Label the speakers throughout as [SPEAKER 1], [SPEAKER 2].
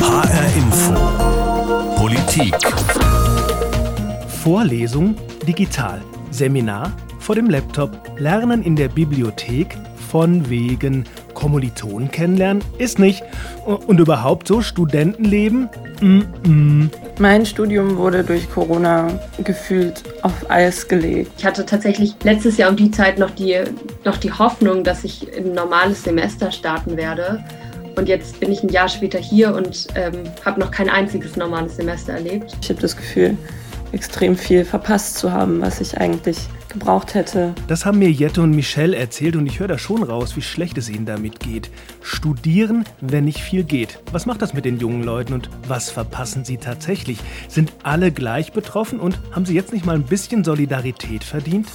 [SPEAKER 1] HR Info. Politik.
[SPEAKER 2] Vorlesung digital. Seminar vor dem Laptop. Lernen in der Bibliothek von wegen Kommilitonen kennenlernen ist nicht. Und überhaupt so Studentenleben? Mm -mm.
[SPEAKER 3] Mein Studium wurde durch Corona gefühlt auf Eis gelegt.
[SPEAKER 4] Ich hatte tatsächlich letztes Jahr um die Zeit noch die, noch die Hoffnung, dass ich ein normales Semester starten werde. Und jetzt bin ich ein Jahr später hier und ähm, habe noch kein einziges normales Semester erlebt.
[SPEAKER 3] Ich habe das Gefühl, extrem viel verpasst zu haben, was ich eigentlich gebraucht hätte.
[SPEAKER 2] Das haben mir Jette und Michelle erzählt und ich höre da schon raus, wie schlecht es ihnen damit geht. Studieren, wenn nicht viel geht. Was macht das mit den jungen Leuten und was verpassen sie tatsächlich? Sind alle gleich betroffen und haben sie jetzt nicht mal ein bisschen Solidarität verdient?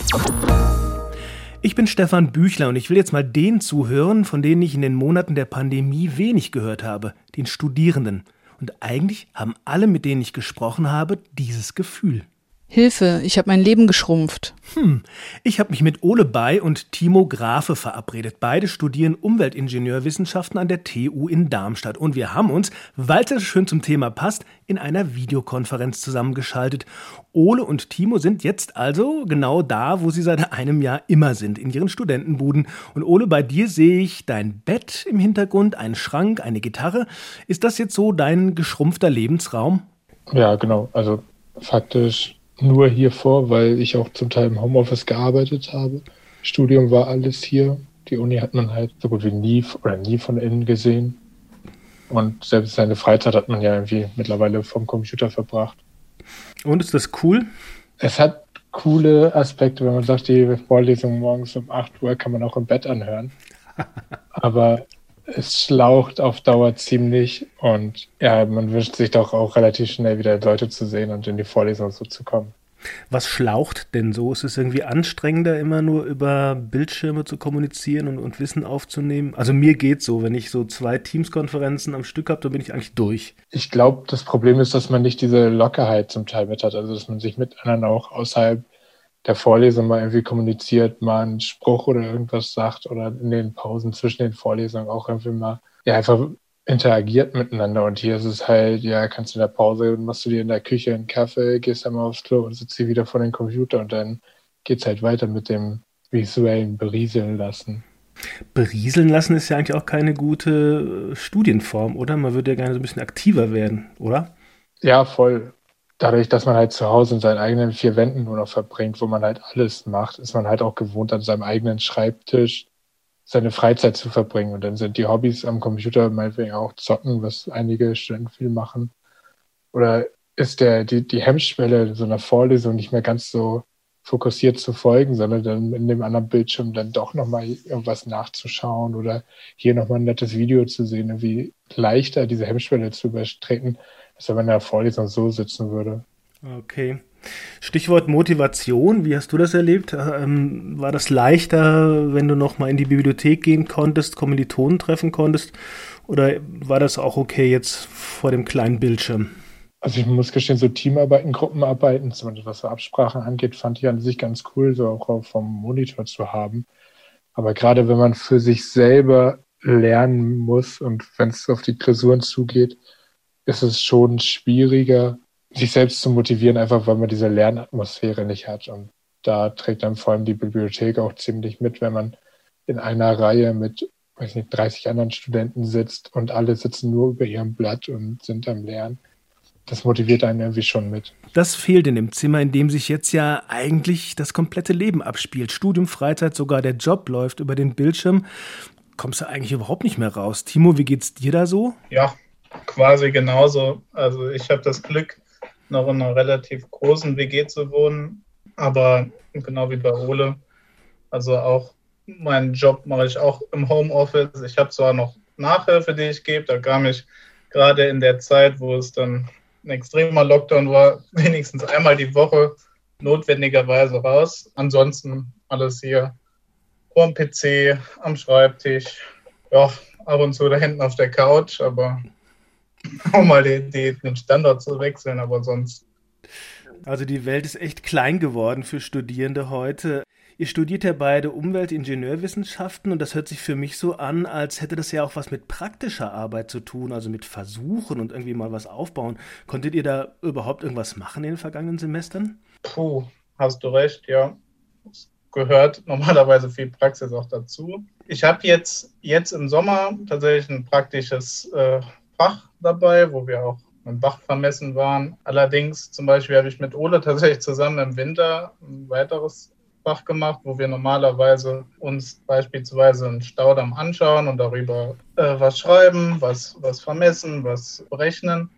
[SPEAKER 2] Ich bin Stefan Büchler und ich will jetzt mal denen zuhören, von denen ich in den Monaten der Pandemie wenig gehört habe, den Studierenden. Und eigentlich haben alle, mit denen ich gesprochen habe, dieses Gefühl.
[SPEAKER 5] Hilfe, ich habe mein Leben geschrumpft.
[SPEAKER 2] Hm, ich habe mich mit Ole Bay und Timo Grafe verabredet. Beide studieren Umweltingenieurwissenschaften an der TU in Darmstadt. Und wir haben uns, weil es schön zum Thema passt, in einer Videokonferenz zusammengeschaltet. Ole und Timo sind jetzt also genau da, wo sie seit einem Jahr immer sind, in ihren Studentenbuden. Und Ole, bei dir sehe ich dein Bett im Hintergrund, einen Schrank, eine Gitarre. Ist das jetzt so dein geschrumpfter Lebensraum?
[SPEAKER 6] Ja, genau. Also faktisch nur hier vor, weil ich auch zum Teil im Homeoffice gearbeitet habe. Studium war alles hier. Die Uni hat man halt so gut wie nie oder nie von innen gesehen. Und selbst seine Freizeit hat man ja irgendwie mittlerweile vom Computer verbracht.
[SPEAKER 2] Und ist das cool?
[SPEAKER 6] Es hat coole Aspekte, wenn man sagt, die Vorlesung morgens um 8 Uhr kann man auch im Bett anhören. Aber es schlaucht auf Dauer ziemlich und ja, man wünscht sich doch auch relativ schnell wieder Leute zu sehen und in die Vorlesung so zu kommen.
[SPEAKER 2] Was schlaucht denn so? Ist es irgendwie anstrengender, immer nur über Bildschirme zu kommunizieren und, und Wissen aufzunehmen? Also mir geht so, wenn ich so zwei Teams-Konferenzen am Stück habe, dann bin ich eigentlich durch.
[SPEAKER 6] Ich glaube, das Problem ist, dass man nicht diese Lockerheit zum Teil mit hat, also dass man sich miteinander auch außerhalb der Vorlesung mal irgendwie kommuniziert, mal einen Spruch oder irgendwas sagt oder in den Pausen zwischen den Vorlesungen auch irgendwie mal ja, einfach interagiert miteinander. Und hier ist es halt, ja, kannst du in der Pause, machst du dir in der Küche einen Kaffee, gehst dann mal aufs Klo und sitzt hier wieder vor dem Computer und dann geht's halt weiter mit dem visuellen Berieseln lassen.
[SPEAKER 2] Berieseln lassen ist ja eigentlich auch keine gute Studienform, oder? Man würde ja gerne so ein bisschen aktiver werden, oder?
[SPEAKER 6] Ja, voll dadurch, dass man halt zu Hause in seinen eigenen vier Wänden nur noch verbringt, wo man halt alles macht, ist man halt auch gewohnt, an seinem eigenen Schreibtisch seine Freizeit zu verbringen. Und dann sind die Hobbys am Computer meinetwegen auch zocken, was einige Studenten viel machen. Oder ist der, die, die Hemmschwelle so einer Vorlesung nicht mehr ganz so fokussiert zu folgen, sondern dann in dem anderen Bildschirm dann doch nochmal irgendwas nachzuschauen oder hier nochmal ein nettes Video zu sehen, irgendwie leichter diese Hemmschwelle zu übertreten, als wenn man in der Vorlesung so sitzen würde.
[SPEAKER 2] Okay. Stichwort Motivation, wie hast du das erlebt? Ähm, war das leichter, wenn du noch mal in die Bibliothek gehen konntest, Kommilitonen treffen konntest? Oder war das auch okay jetzt vor dem kleinen Bildschirm?
[SPEAKER 6] Also ich muss gestehen, so Teamarbeiten, Gruppenarbeiten, zumindest was so Absprachen angeht, fand ich an sich ganz cool, so auch vom Monitor zu haben. Aber gerade wenn man für sich selber lernen muss und wenn es auf die Klausuren zugeht, ist es schon schwieriger, sich selbst zu motivieren, einfach weil man diese Lernatmosphäre nicht hat. Und da trägt dann vor allem die Bibliothek auch ziemlich mit, wenn man in einer Reihe mit, weiß nicht, 30 anderen Studenten sitzt und alle sitzen nur über ihrem Blatt und sind am Lernen. Das motiviert einen irgendwie schon mit.
[SPEAKER 2] Das fehlt in dem Zimmer, in dem sich jetzt ja eigentlich das komplette Leben abspielt. Studium, Freizeit, sogar der Job läuft über den Bildschirm. Kommst du eigentlich überhaupt nicht mehr raus. Timo, wie geht's dir da so?
[SPEAKER 7] Ja, quasi genauso. Also ich habe das Glück, noch in einer relativ großen WG zu wohnen, aber genau wie bei Ole, also auch meinen Job mache ich auch im Homeoffice. Ich habe zwar noch Nachhilfe, die ich gebe, da kam ich gerade in der Zeit, wo es dann ein extremer Lockdown war, wenigstens einmal die Woche notwendigerweise raus. Ansonsten alles hier dem PC, am Schreibtisch, ja, ab und zu da hinten auf der Couch, aber um mal die, die, den Standort zu wechseln, aber sonst.
[SPEAKER 2] Also die Welt ist echt klein geworden für Studierende heute. Ihr studiert ja beide Umweltingenieurwissenschaften und das hört sich für mich so an, als hätte das ja auch was mit praktischer Arbeit zu tun, also mit Versuchen und irgendwie mal was aufbauen. Konntet ihr da überhaupt irgendwas machen in den vergangenen Semestern?
[SPEAKER 7] Puh, hast du recht, ja. Es gehört normalerweise viel Praxis auch dazu. Ich habe jetzt, jetzt im Sommer tatsächlich ein praktisches äh, Fach dabei, wo wir auch im Bach vermessen waren. Allerdings zum Beispiel habe ich mit Ole tatsächlich zusammen im Winter ein weiteres Fach gemacht, wo wir normalerweise uns beispielsweise einen Staudamm anschauen und darüber äh, was schreiben, was, was vermessen, was berechnen.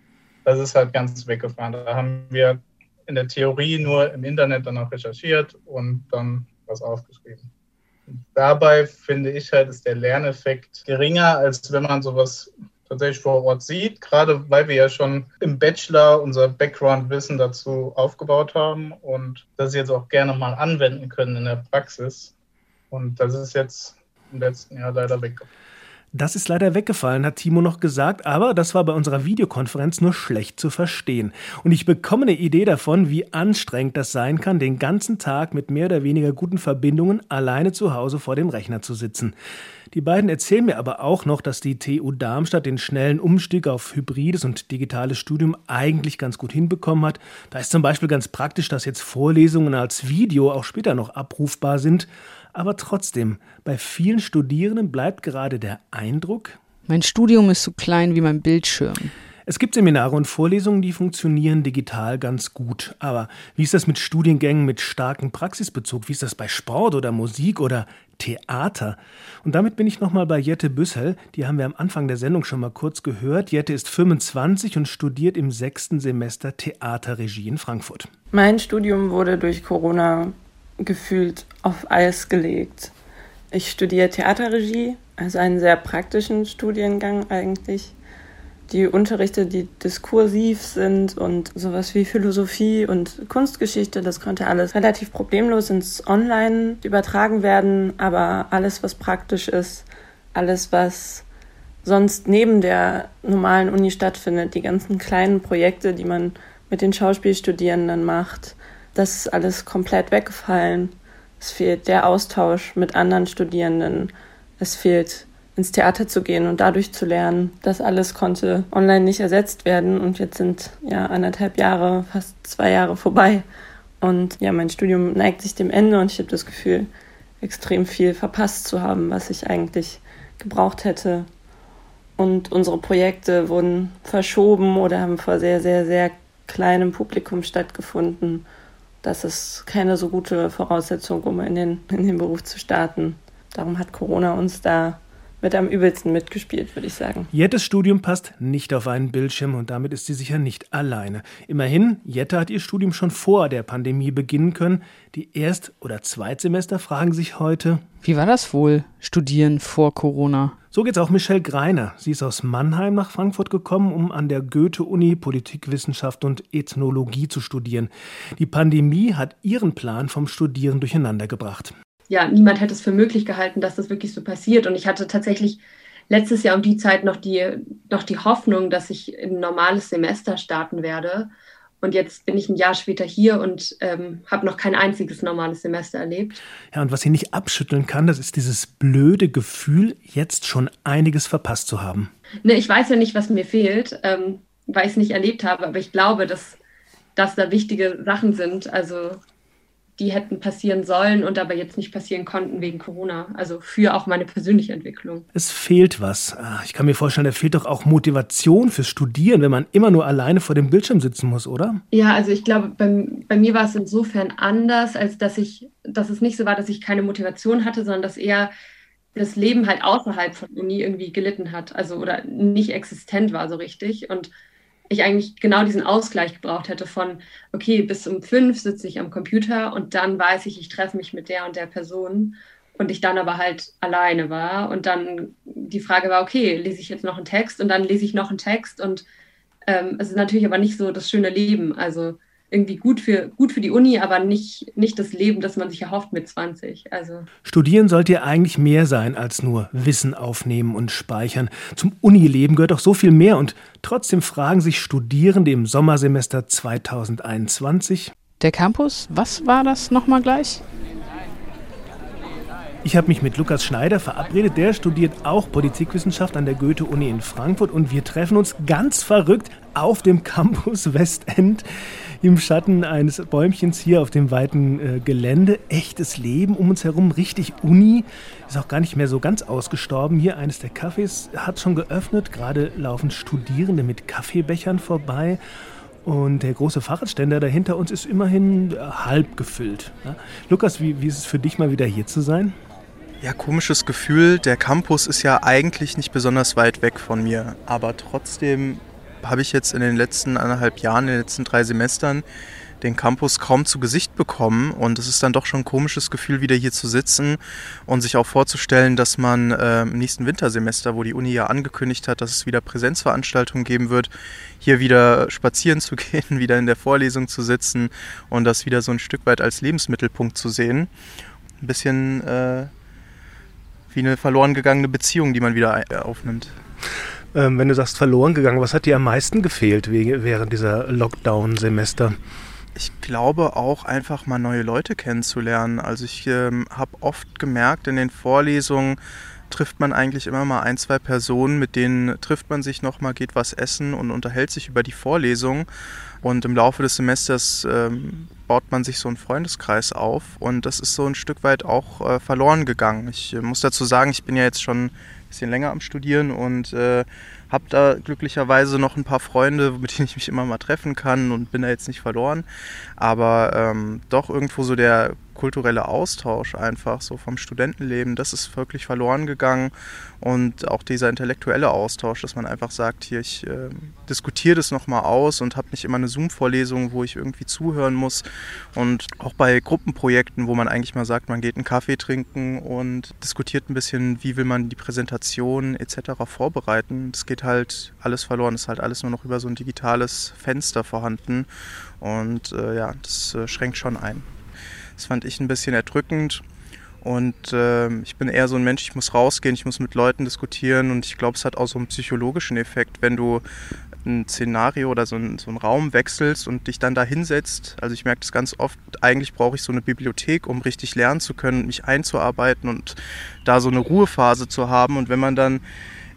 [SPEAKER 7] Das ist halt ganz weggefahren. Da haben wir in der Theorie nur im Internet danach recherchiert und dann was aufgeschrieben. dabei finde ich halt, ist der Lerneffekt geringer, als wenn man sowas tatsächlich vor Ort sieht, gerade weil wir ja schon im Bachelor unser Background-Wissen dazu aufgebaut haben und das jetzt auch gerne mal anwenden können in der Praxis. Und das ist jetzt im letzten Jahr leider weggefallen.
[SPEAKER 2] Das ist leider weggefallen, hat Timo noch gesagt, aber das war bei unserer Videokonferenz nur schlecht zu verstehen. Und ich bekomme eine Idee davon, wie anstrengend das sein kann, den ganzen Tag mit mehr oder weniger guten Verbindungen alleine zu Hause vor dem Rechner zu sitzen. Die beiden erzählen mir aber auch noch, dass die TU Darmstadt den schnellen Umstieg auf hybrides und digitales Studium eigentlich ganz gut hinbekommen hat. Da ist zum Beispiel ganz praktisch, dass jetzt Vorlesungen als Video auch später noch abrufbar sind. Aber trotzdem, bei vielen Studierenden bleibt gerade der Eindruck,
[SPEAKER 5] mein Studium ist so klein wie mein Bildschirm.
[SPEAKER 2] Es gibt Seminare und Vorlesungen, die funktionieren digital ganz gut. Aber wie ist das mit Studiengängen mit starkem Praxisbezug? Wie ist das bei Sport oder Musik oder Theater? Und damit bin ich nochmal bei Jette Büssel. Die haben wir am Anfang der Sendung schon mal kurz gehört. Jette ist 25 und studiert im sechsten Semester Theaterregie in Frankfurt.
[SPEAKER 3] Mein Studium wurde durch Corona gefühlt auf Eis gelegt. Ich studiere Theaterregie, also einen sehr praktischen Studiengang eigentlich. Die Unterrichte, die diskursiv sind und sowas wie Philosophie und Kunstgeschichte, das konnte alles relativ problemlos ins Online übertragen werden. Aber alles, was praktisch ist, alles, was sonst neben der normalen Uni stattfindet, die ganzen kleinen Projekte, die man mit den Schauspielstudierenden macht, das ist alles komplett weggefallen. Es fehlt der Austausch mit anderen Studierenden. Es fehlt ins Theater zu gehen und dadurch zu lernen. Das alles konnte online nicht ersetzt werden und jetzt sind ja anderthalb Jahre, fast zwei Jahre vorbei. Und ja, mein Studium neigt sich dem Ende und ich habe das Gefühl, extrem viel verpasst zu haben, was ich eigentlich gebraucht hätte. Und unsere Projekte wurden verschoben oder haben vor sehr, sehr, sehr kleinem Publikum stattgefunden das ist keine so gute Voraussetzung, um in den, in den Beruf zu starten. Darum hat Corona uns da mit am übelsten mitgespielt, würde ich sagen.
[SPEAKER 2] Jettes Studium passt nicht auf einen Bildschirm und damit ist sie sicher nicht alleine. Immerhin, Jette hat ihr Studium schon vor der Pandemie beginnen können. Die Erst- oder Zweitsemester fragen sich heute,
[SPEAKER 5] wie war das wohl, studieren vor Corona?
[SPEAKER 2] So geht's auch Michelle Greiner. Sie ist aus Mannheim nach Frankfurt gekommen, um an der Goethe-Uni Politikwissenschaft und Ethnologie zu studieren. Die Pandemie hat ihren Plan vom Studieren durcheinandergebracht.
[SPEAKER 4] Ja, niemand hätte es für möglich gehalten, dass das wirklich so passiert. Und ich hatte tatsächlich letztes Jahr um die Zeit noch die, noch die Hoffnung, dass ich ein normales Semester starten werde. Und jetzt bin ich ein Jahr später hier und ähm, habe noch kein einziges normales Semester erlebt.
[SPEAKER 2] Ja, und was sie nicht abschütteln kann, das ist dieses blöde Gefühl, jetzt schon einiges verpasst zu haben.
[SPEAKER 4] Ne, ich weiß ja nicht, was mir fehlt, ähm, weil ich es nicht erlebt habe, aber ich glaube, dass, dass da wichtige Sachen sind. Also die hätten passieren sollen und aber jetzt nicht passieren konnten wegen Corona. Also für auch meine persönliche Entwicklung.
[SPEAKER 2] Es fehlt was. Ah, ich kann mir vorstellen, da fehlt doch auch Motivation fürs Studieren, wenn man immer nur alleine vor dem Bildschirm sitzen muss, oder?
[SPEAKER 4] Ja, also ich glaube, bei, bei mir war es insofern anders, als dass ich, dass es nicht so war, dass ich keine Motivation hatte, sondern dass eher das Leben halt außerhalb von Uni irgendwie gelitten hat, also oder nicht existent war so richtig. Und ich eigentlich genau diesen Ausgleich gebraucht hätte von, okay, bis um fünf sitze ich am Computer und dann weiß ich, ich treffe mich mit der und der Person und ich dann aber halt alleine war. Und dann die Frage war, okay, lese ich jetzt noch einen Text? Und dann lese ich noch einen Text und ähm, es ist natürlich aber nicht so das schöne Leben, also irgendwie gut für, gut für die Uni, aber nicht, nicht das Leben, das man sich erhofft mit 20. Also.
[SPEAKER 2] Studieren sollte ja eigentlich mehr sein als nur Wissen aufnehmen und speichern. Zum Unileben gehört auch so viel mehr und trotzdem fragen sich Studierende im Sommersemester 2021.
[SPEAKER 5] Der Campus, was war das nochmal gleich?
[SPEAKER 2] Ich habe mich mit Lukas Schneider verabredet. Der studiert auch Politikwissenschaft an der Goethe-Uni in Frankfurt und wir treffen uns ganz verrückt auf dem Campus Westend im Schatten eines Bäumchens hier auf dem weiten äh, Gelände. Echtes Leben um uns herum, richtig Uni. Ist auch gar nicht mehr so ganz ausgestorben. Hier eines der Cafés hat schon geöffnet. Gerade laufen Studierende mit Kaffeebechern vorbei. Und der große Fahrradständer dahinter uns ist immerhin äh, halb gefüllt. Ja? Lukas, wie, wie ist es für dich mal wieder hier zu sein?
[SPEAKER 8] Ja, komisches Gefühl. Der Campus ist ja eigentlich nicht besonders weit weg von mir. Aber trotzdem habe ich jetzt in den letzten anderthalb Jahren, in den letzten drei Semestern, den Campus kaum zu Gesicht bekommen. Und es ist dann doch schon ein komisches Gefühl, wieder hier zu sitzen und sich auch vorzustellen, dass man äh, im nächsten Wintersemester, wo die Uni ja angekündigt hat, dass es wieder Präsenzveranstaltungen geben wird, hier wieder spazieren zu gehen, wieder in der Vorlesung zu sitzen und das wieder so ein Stück weit als Lebensmittelpunkt zu sehen. Ein bisschen äh, wie eine verloren gegangene Beziehung, die man wieder äh, aufnimmt.
[SPEAKER 2] Ähm, wenn du sagst verloren gegangen, was hat dir am meisten gefehlt während dieser Lockdown-Semester?
[SPEAKER 8] Ich glaube auch einfach mal neue Leute kennenzulernen. Also ich ähm, habe oft gemerkt in den Vorlesungen, trifft man eigentlich immer mal ein, zwei Personen, mit denen trifft man sich nochmal, geht was essen und unterhält sich über die Vorlesung. Und im Laufe des Semesters ähm, baut man sich so einen Freundeskreis auf und das ist so ein Stück weit auch äh, verloren gegangen. Ich äh, muss dazu sagen, ich bin ja jetzt schon ein bisschen länger am Studieren und äh, habe da glücklicherweise noch ein paar Freunde, mit denen ich mich immer mal treffen kann und bin da jetzt nicht verloren. Aber ähm, doch irgendwo so der kulturelle Austausch einfach so vom Studentenleben, das ist wirklich verloren gegangen und auch dieser intellektuelle Austausch, dass man einfach sagt, hier, ich äh, diskutiere das nochmal aus und habe nicht immer eine Zoom-Vorlesung, wo ich irgendwie zuhören muss und auch bei Gruppenprojekten, wo man eigentlich mal sagt, man geht einen Kaffee trinken und diskutiert ein bisschen, wie will man die Präsentation etc. vorbereiten. Das geht halt alles verloren, ist halt alles nur noch über so ein digitales Fenster vorhanden und äh, ja, das äh, schränkt schon ein. Das fand ich ein bisschen erdrückend. Und äh, ich bin eher so ein Mensch, ich muss rausgehen, ich muss mit Leuten diskutieren und ich glaube, es hat auch so einen psychologischen Effekt, wenn du ein Szenario oder so, ein, so einen Raum wechselst und dich dann da hinsetzt. Also ich merke das ganz oft, eigentlich brauche ich so eine Bibliothek, um richtig lernen zu können, mich einzuarbeiten und da so eine Ruhephase zu haben. Und wenn man dann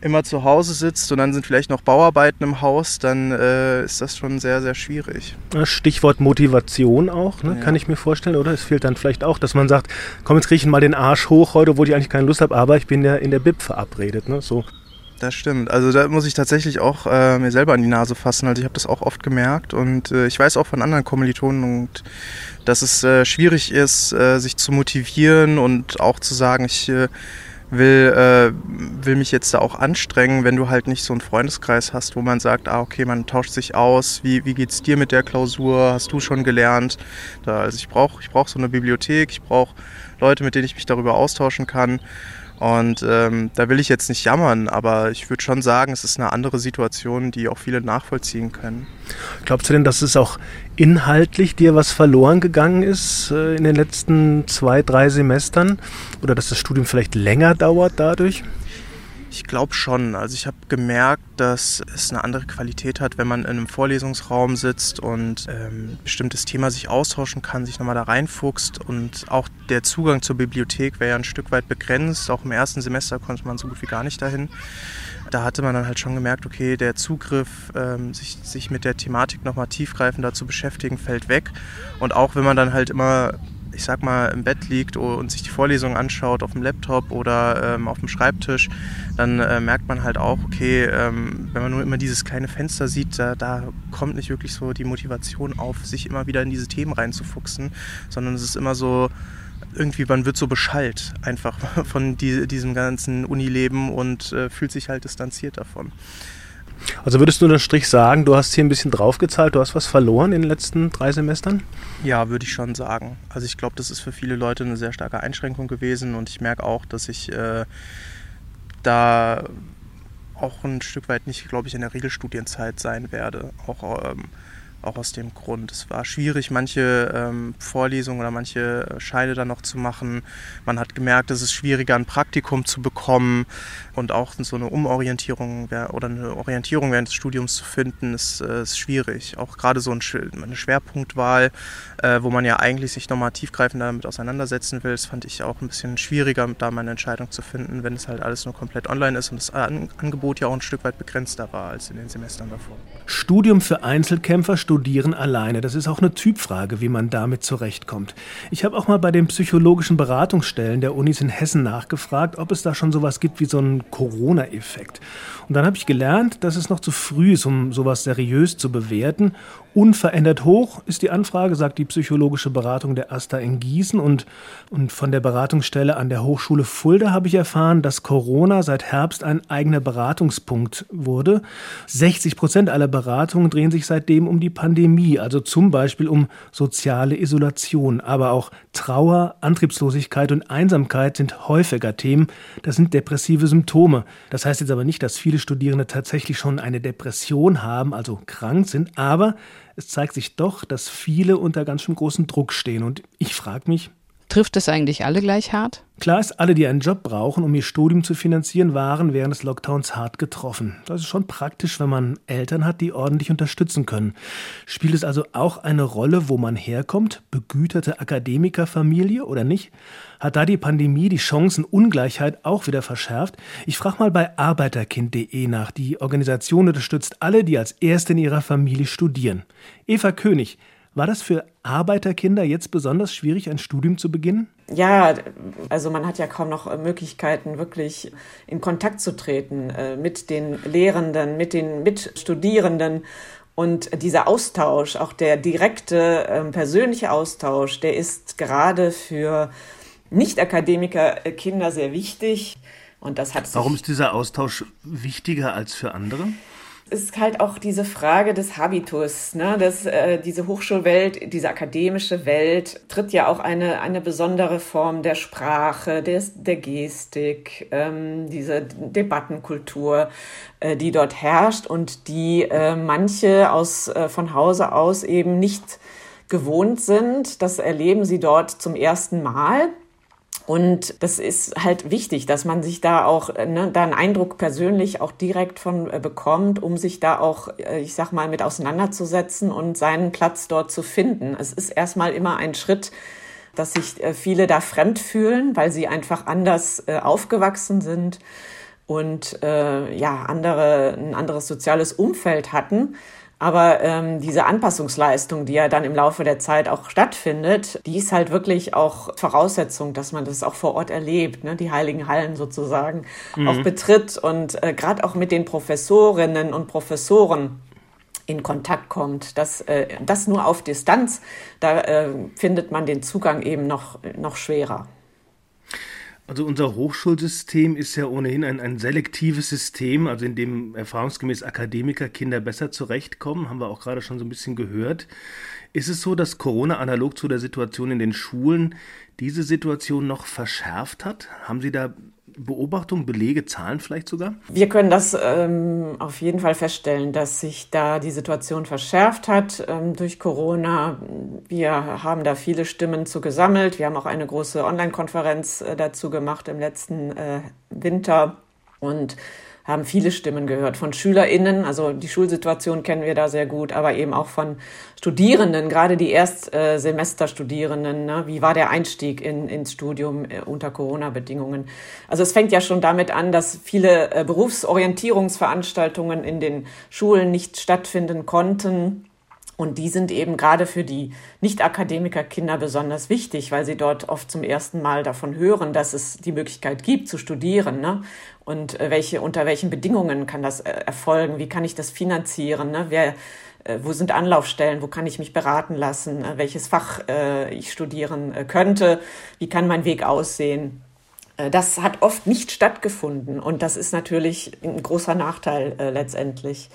[SPEAKER 8] immer zu Hause sitzt und dann sind vielleicht noch Bauarbeiten im Haus, dann äh, ist das schon sehr, sehr schwierig.
[SPEAKER 2] Stichwort Motivation auch, ne? ja. kann ich mir vorstellen, oder? Es fehlt dann vielleicht auch, dass man sagt, komm, jetzt kriege ich mal den Arsch hoch heute, obwohl ich eigentlich keine Lust habe, aber ich bin ja in der BIP verabredet. Ne? So.
[SPEAKER 8] Das stimmt. Also da muss ich tatsächlich auch äh, mir selber an die Nase fassen. Also ich habe das auch oft gemerkt und äh, ich weiß auch von anderen Kommilitonen, und, dass es äh, schwierig ist, äh, sich zu motivieren und auch zu sagen, ich äh, will, äh, will mich jetzt da auch anstrengen, wenn du halt nicht so einen Freundeskreis hast, wo man sagt, ah, okay, man tauscht sich aus, wie, wie geht's dir mit der Klausur, hast du schon gelernt? Da, also ich brauche ich brauch so eine Bibliothek, ich brauche Leute, mit denen ich mich darüber austauschen kann. Und ähm, da will ich jetzt nicht jammern, aber ich würde schon sagen, es ist eine andere Situation, die auch viele nachvollziehen können.
[SPEAKER 2] Glaubst du denn, dass es auch inhaltlich dir was verloren gegangen ist äh, in den letzten zwei, drei Semestern? Oder dass das Studium vielleicht länger dauert dadurch?
[SPEAKER 8] Ich glaube schon. Also ich habe gemerkt, dass es eine andere Qualität hat, wenn man in einem Vorlesungsraum sitzt und ähm, bestimmtes Thema sich austauschen kann, sich nochmal da reinfuchst und auch der Zugang zur Bibliothek wäre ja ein Stück weit begrenzt. Auch im ersten Semester konnte man so gut wie gar nicht dahin. Da hatte man dann halt schon gemerkt, okay, der Zugriff, ähm, sich, sich mit der Thematik nochmal tiefgreifender zu beschäftigen, fällt weg. Und auch wenn man dann halt immer ich sag mal, im Bett liegt und sich die Vorlesung anschaut auf dem Laptop oder ähm, auf dem Schreibtisch, dann äh, merkt man halt auch, okay, ähm, wenn man nur immer dieses kleine Fenster sieht, da, da, kommt nicht wirklich so die Motivation auf, sich immer wieder in diese Themen reinzufuchsen, sondern es ist immer so, irgendwie, man wird so beschallt einfach von die, diesem ganzen Unileben und äh, fühlt sich halt distanziert davon.
[SPEAKER 2] Also würdest du unter Strich sagen, du hast hier ein bisschen draufgezahlt, du hast was verloren in den letzten drei Semestern?
[SPEAKER 8] Ja, würde ich schon sagen. Also ich glaube, das ist für viele Leute eine sehr starke Einschränkung gewesen und ich merke auch, dass ich äh, da auch ein Stück weit nicht, glaube ich, in der Regelstudienzeit sein werde. Auch ähm, auch aus dem Grund. Es war schwierig, manche ähm, Vorlesungen oder manche Scheine dann noch zu machen. Man hat gemerkt, es ist schwieriger, ein Praktikum zu bekommen und auch so eine Umorientierung oder eine Orientierung während des Studiums zu finden, ist, äh, ist schwierig. Auch gerade so ein, eine Schwerpunktwahl, äh, wo man ja eigentlich sich nochmal tiefgreifend damit auseinandersetzen will, das fand ich auch ein bisschen schwieriger, da meine Entscheidung zu finden, wenn es halt alles nur komplett online ist und das Angebot ja auch ein Stück weit begrenzter war als in den Semestern davor.
[SPEAKER 2] Studium für Einzelkämpfer studieren alleine. Das ist auch eine Typfrage, wie man damit zurechtkommt. Ich habe auch mal bei den psychologischen Beratungsstellen der Unis in Hessen nachgefragt, ob es da schon sowas gibt wie so einen Corona-Effekt. Und dann habe ich gelernt, dass es noch zu früh ist, um sowas seriös zu bewerten. Unverändert hoch ist die Anfrage, sagt die psychologische Beratung der AStA in Gießen. Und, und von der Beratungsstelle an der Hochschule Fulda habe ich erfahren, dass Corona seit Herbst ein eigener Beratungspunkt wurde. 60 Prozent aller Beratungen drehen sich seitdem um die Pandemie, also zum Beispiel um soziale Isolation. Aber auch Trauer, Antriebslosigkeit und Einsamkeit sind häufiger Themen. Das sind depressive Symptome. Das heißt jetzt aber nicht, dass viele Studierende tatsächlich schon eine Depression haben, also krank sind, aber es zeigt sich doch, dass viele unter ganz schön großem Druck stehen. Und ich frage mich,
[SPEAKER 5] Trifft es eigentlich alle gleich hart?
[SPEAKER 2] Klar ist, alle, die einen Job brauchen, um ihr Studium zu finanzieren, waren während des Lockdowns hart getroffen. Das ist schon praktisch, wenn man Eltern hat, die ordentlich unterstützen können. Spielt es also auch eine Rolle, wo man herkommt? Begüterte Akademikerfamilie oder nicht? Hat da die Pandemie die Chancenungleichheit auch wieder verschärft? Ich frage mal bei arbeiterkind.de nach. Die Organisation unterstützt alle, die als Erste in ihrer Familie studieren. Eva König, war das für Arbeiterkinder jetzt besonders schwierig, ein Studium zu beginnen?
[SPEAKER 9] Ja, also man hat ja kaum noch Möglichkeiten, wirklich in Kontakt zu treten äh, mit den Lehrenden, mit den Mitstudierenden. Und dieser Austausch, auch der direkte ähm, persönliche Austausch, der ist gerade für Nicht-Akademiker-Kinder sehr wichtig. Und das hat
[SPEAKER 2] Warum ist dieser Austausch wichtiger als für andere?
[SPEAKER 9] Ist halt auch diese Frage des Habitus, ne? dass äh, diese Hochschulwelt, diese akademische Welt tritt ja auch eine, eine besondere Form der Sprache, des, der Gestik, ähm, diese Debattenkultur, äh, die dort herrscht und die äh, manche aus, äh, von Hause aus eben nicht gewohnt sind. Das erleben sie dort zum ersten Mal. Und das ist halt wichtig, dass man sich da auch, äh, ne, da einen Eindruck persönlich auch direkt von äh, bekommt, um sich da auch, äh, ich sag mal, mit auseinanderzusetzen und seinen Platz dort zu finden. Es ist erstmal immer ein Schritt, dass sich äh, viele da fremd fühlen, weil sie einfach anders äh, aufgewachsen sind und äh, ja, andere, ein anderes soziales Umfeld hatten. Aber ähm, diese Anpassungsleistung, die ja dann im Laufe der Zeit auch stattfindet, die ist halt wirklich auch Voraussetzung, dass man das auch vor Ort erlebt, ne? die heiligen Hallen sozusagen mhm. auch betritt und äh, gerade auch mit den Professorinnen und Professoren in Kontakt kommt. Das, äh, das nur auf Distanz, da äh, findet man den Zugang eben noch, noch schwerer.
[SPEAKER 2] Also unser Hochschulsystem ist ja ohnehin ein, ein selektives System, also in dem erfahrungsgemäß Akademiker Kinder besser zurechtkommen, haben wir auch gerade schon so ein bisschen gehört. Ist es so, dass Corona analog zu der Situation in den Schulen diese Situation noch verschärft hat? Haben Sie da Beobachtungen, Belege, Zahlen vielleicht sogar?
[SPEAKER 9] Wir können das ähm, auf jeden Fall feststellen, dass sich da die Situation verschärft hat ähm, durch Corona. Wir haben da viele Stimmen zu gesammelt. Wir haben auch eine große Online-Konferenz äh, dazu gemacht im letzten äh, Winter und haben viele Stimmen gehört von SchülerInnen. Also die Schulsituation kennen wir da sehr gut, aber eben auch von Studierenden, gerade die Erstsemesterstudierenden. Ne? Wie war der Einstieg in, ins Studium äh, unter Corona-Bedingungen? Also es fängt ja schon damit an, dass viele äh, Berufsorientierungsveranstaltungen in den Schulen nicht stattfinden konnten und die sind eben gerade für die Nicht-Akademiker-Kinder besonders wichtig, weil sie dort oft zum ersten Mal davon hören, dass es die Möglichkeit gibt zu studieren. Ne? Und äh, welche, unter welchen Bedingungen kann das äh, erfolgen? Wie kann ich das finanzieren? Ne? Wer, äh, wo sind Anlaufstellen? Wo kann ich mich beraten lassen? Welches Fach ich studieren könnte? Wie kann mein Weg aussehen? Das hat oft nicht stattgefunden und das ist natürlich ein großer Nachteil äh, letztendlich.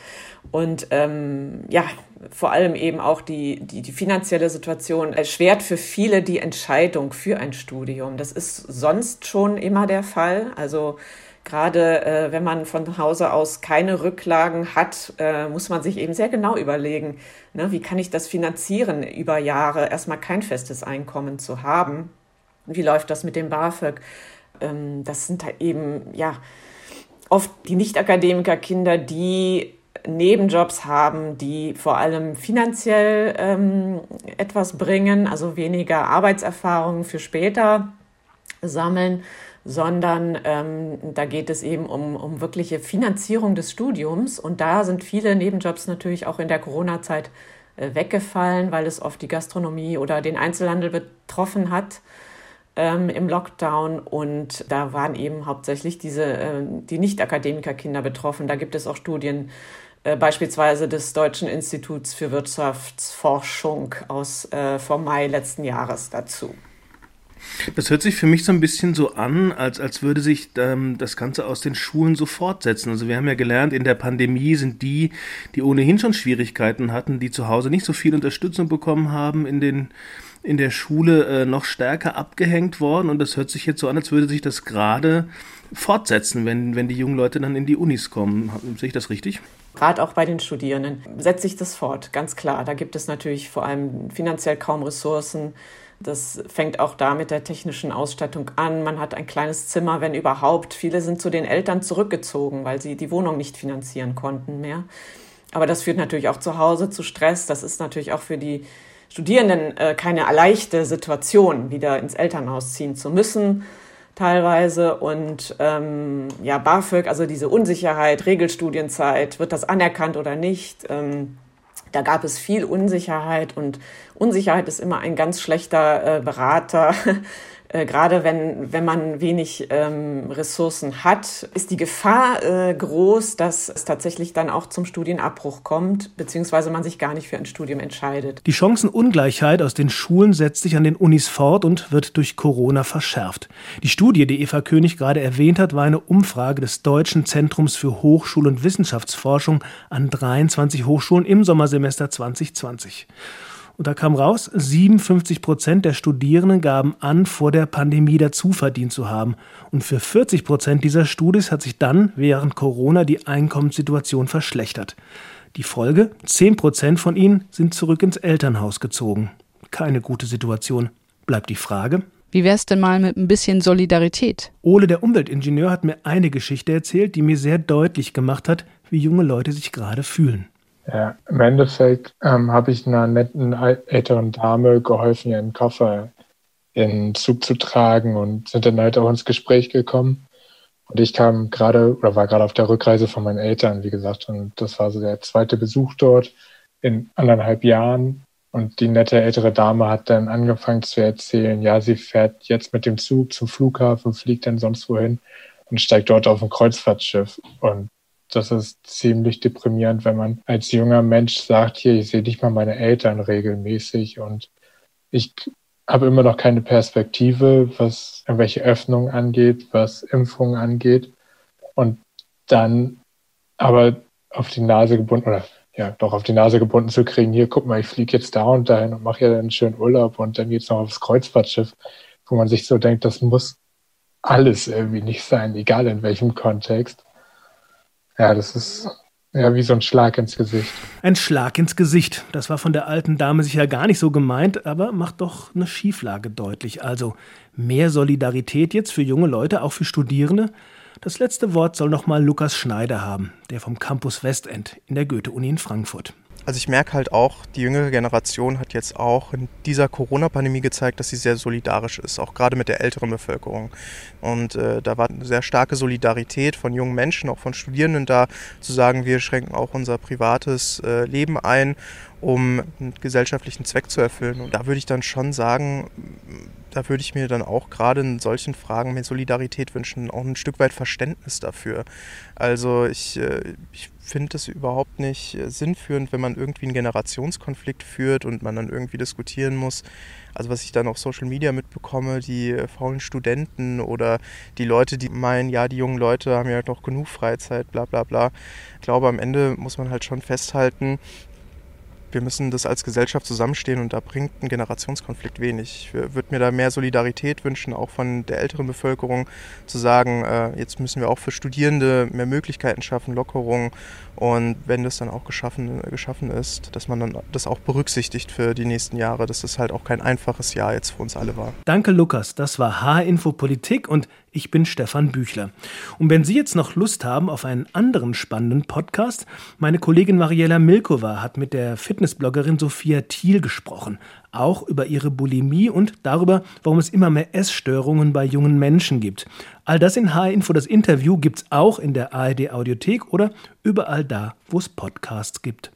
[SPEAKER 9] Und ähm, ja, vor allem eben auch die, die, die finanzielle Situation erschwert für viele die Entscheidung für ein Studium. Das ist sonst schon immer der Fall. Also Gerade äh, wenn man von Hause aus keine Rücklagen hat, äh, muss man sich eben sehr genau überlegen, ne, wie kann ich das finanzieren über Jahre, erstmal kein festes Einkommen zu haben. Wie läuft das mit dem BAföG? Ähm, das sind halt eben, ja, oft die Nicht-Akademiker-Kinder, die Nebenjobs haben, die vor allem finanziell ähm, etwas bringen, also weniger Arbeitserfahrung für später sammeln sondern ähm, da geht es eben um, um wirkliche Finanzierung des Studiums. Und da sind viele Nebenjobs natürlich auch in der Corona-Zeit äh, weggefallen, weil es oft die Gastronomie oder den Einzelhandel betroffen hat ähm, im Lockdown. Und da waren eben hauptsächlich diese, äh, die Nicht-Akademiker-Kinder betroffen. Da gibt es auch Studien, äh, beispielsweise des Deutschen Instituts für Wirtschaftsforschung aus äh, vom Mai letzten Jahres dazu.
[SPEAKER 2] Das hört sich für mich so ein bisschen so an, als, als würde sich ähm, das Ganze aus den Schulen so fortsetzen. Also wir haben ja gelernt, in der Pandemie sind die, die ohnehin schon Schwierigkeiten hatten, die zu Hause nicht so viel Unterstützung bekommen haben, in den in der Schule äh, noch stärker abgehängt worden und das hört sich jetzt so an, als würde sich das gerade fortsetzen, wenn, wenn die jungen Leute dann in die Unis kommen. Sehe ich das richtig?
[SPEAKER 9] Gerade auch bei den Studierenden setzt sich das fort, ganz klar. Da gibt es natürlich vor allem finanziell kaum Ressourcen. Das fängt auch da mit der technischen Ausstattung an. Man hat ein kleines Zimmer, wenn überhaupt. Viele sind zu den Eltern zurückgezogen, weil sie die Wohnung nicht finanzieren konnten mehr. Aber das führt natürlich auch zu Hause zu Stress. Das ist natürlich auch für die Studierenden äh, keine leichte Situation, wieder ins Elternhaus ziehen zu müssen teilweise und ähm, ja BAföG, also diese Unsicherheit, Regelstudienzeit, wird das anerkannt oder nicht? Ähm, da gab es viel Unsicherheit und Unsicherheit ist immer ein ganz schlechter äh, Berater. Äh, gerade wenn, wenn man wenig ähm, Ressourcen hat, ist die Gefahr äh, groß, dass es tatsächlich dann auch zum Studienabbruch kommt, beziehungsweise man sich gar nicht für ein Studium entscheidet.
[SPEAKER 2] Die Chancenungleichheit aus den Schulen setzt sich an den Unis fort und wird durch Corona verschärft. Die Studie, die Eva König gerade erwähnt hat, war eine Umfrage des Deutschen Zentrums für Hochschul- und Wissenschaftsforschung an 23 Hochschulen im Sommersemester 2020. Und da kam raus, 57 Prozent der Studierenden gaben an, vor der Pandemie dazu verdient zu haben. Und für 40 Prozent dieser Studis hat sich dann während Corona die Einkommenssituation verschlechtert. Die Folge? 10 Prozent von ihnen sind zurück ins Elternhaus gezogen. Keine gute Situation. Bleibt die Frage.
[SPEAKER 5] Wie wär's denn mal mit ein bisschen Solidarität?
[SPEAKER 2] Ole, der Umweltingenieur, hat mir eine Geschichte erzählt, die mir sehr deutlich gemacht hat, wie junge Leute sich gerade fühlen.
[SPEAKER 6] Ja, im Endeffekt ähm, habe ich einer netten älteren Dame geholfen, ihren Koffer in den Zug zu tragen und sind dann halt auch ins Gespräch gekommen. Und ich kam gerade oder war gerade auf der Rückreise von meinen Eltern, wie gesagt, und das war so der zweite Besuch dort in anderthalb Jahren. Und die nette ältere Dame hat dann angefangen zu erzählen, ja, sie fährt jetzt mit dem Zug zum Flughafen, fliegt dann sonst wohin und steigt dort auf ein Kreuzfahrtschiff. Und das ist ziemlich deprimierend, wenn man als junger Mensch sagt, hier, ich sehe nicht mal meine Eltern regelmäßig und ich habe immer noch keine Perspektive, was irgendwelche Öffnungen angeht, was Impfungen angeht. Und dann aber auf die Nase gebunden, oder ja, doch auf die Nase gebunden zu kriegen, hier, guck mal, ich fliege jetzt da und dahin und mache ja dann einen schönen Urlaub und dann geht's noch aufs Kreuzfahrtschiff, wo man sich so denkt, das muss alles irgendwie nicht sein, egal in welchem Kontext. Ja, das ist ja wie so ein Schlag ins Gesicht.
[SPEAKER 2] Ein Schlag ins Gesicht. Das war von der alten Dame sicher gar nicht so gemeint, aber macht doch eine Schieflage deutlich. Also mehr Solidarität jetzt für junge Leute, auch für Studierende. Das letzte Wort soll nochmal Lukas Schneider haben, der vom Campus Westend in der Goethe-Uni in Frankfurt.
[SPEAKER 8] Also ich merke halt auch, die jüngere Generation hat jetzt auch in dieser Corona-Pandemie gezeigt, dass sie sehr solidarisch ist, auch gerade mit der älteren Bevölkerung. Und äh, da war eine sehr starke Solidarität von jungen Menschen, auch von Studierenden da, zu sagen, wir schränken auch unser privates äh, Leben ein, um einen gesellschaftlichen Zweck zu erfüllen. Und da würde ich dann schon sagen, da würde ich mir dann auch gerade in solchen Fragen mehr Solidarität wünschen, auch ein Stück weit Verständnis dafür. Also ich, äh, ich finde es überhaupt nicht äh, sinnführend, wenn man irgendwie einen Generationskonflikt führt und man dann irgendwie diskutieren muss. Also was ich dann auf Social Media mitbekomme, die äh, faulen Studenten oder die Leute, die meinen, ja, die jungen Leute haben ja noch genug Freizeit, bla bla bla. Ich glaube, am Ende muss man halt schon festhalten, wir müssen das als Gesellschaft zusammenstehen und da bringt ein Generationskonflikt wenig. Ich würde mir da mehr Solidarität wünschen, auch von der älteren Bevölkerung, zu sagen, äh, jetzt müssen wir auch für Studierende mehr Möglichkeiten schaffen, Lockerungen und wenn das dann auch geschaffen, geschaffen ist, dass man dann das auch berücksichtigt für die nächsten Jahre, dass das halt auch kein einfaches Jahr jetzt für uns alle war.
[SPEAKER 2] Danke, Lukas. Das war H-Info Politik und ich bin Stefan Büchler. Und wenn Sie jetzt noch Lust haben auf einen anderen spannenden Podcast, meine Kollegin Mariella Milkova hat mit der Fitnessbloggerin Sophia Thiel gesprochen, auch über ihre Bulimie und darüber, warum es immer mehr Essstörungen bei jungen Menschen gibt. All das in H-Info, das Interview gibt es auch in der ARD Audiothek oder überall da, wo es Podcasts gibt.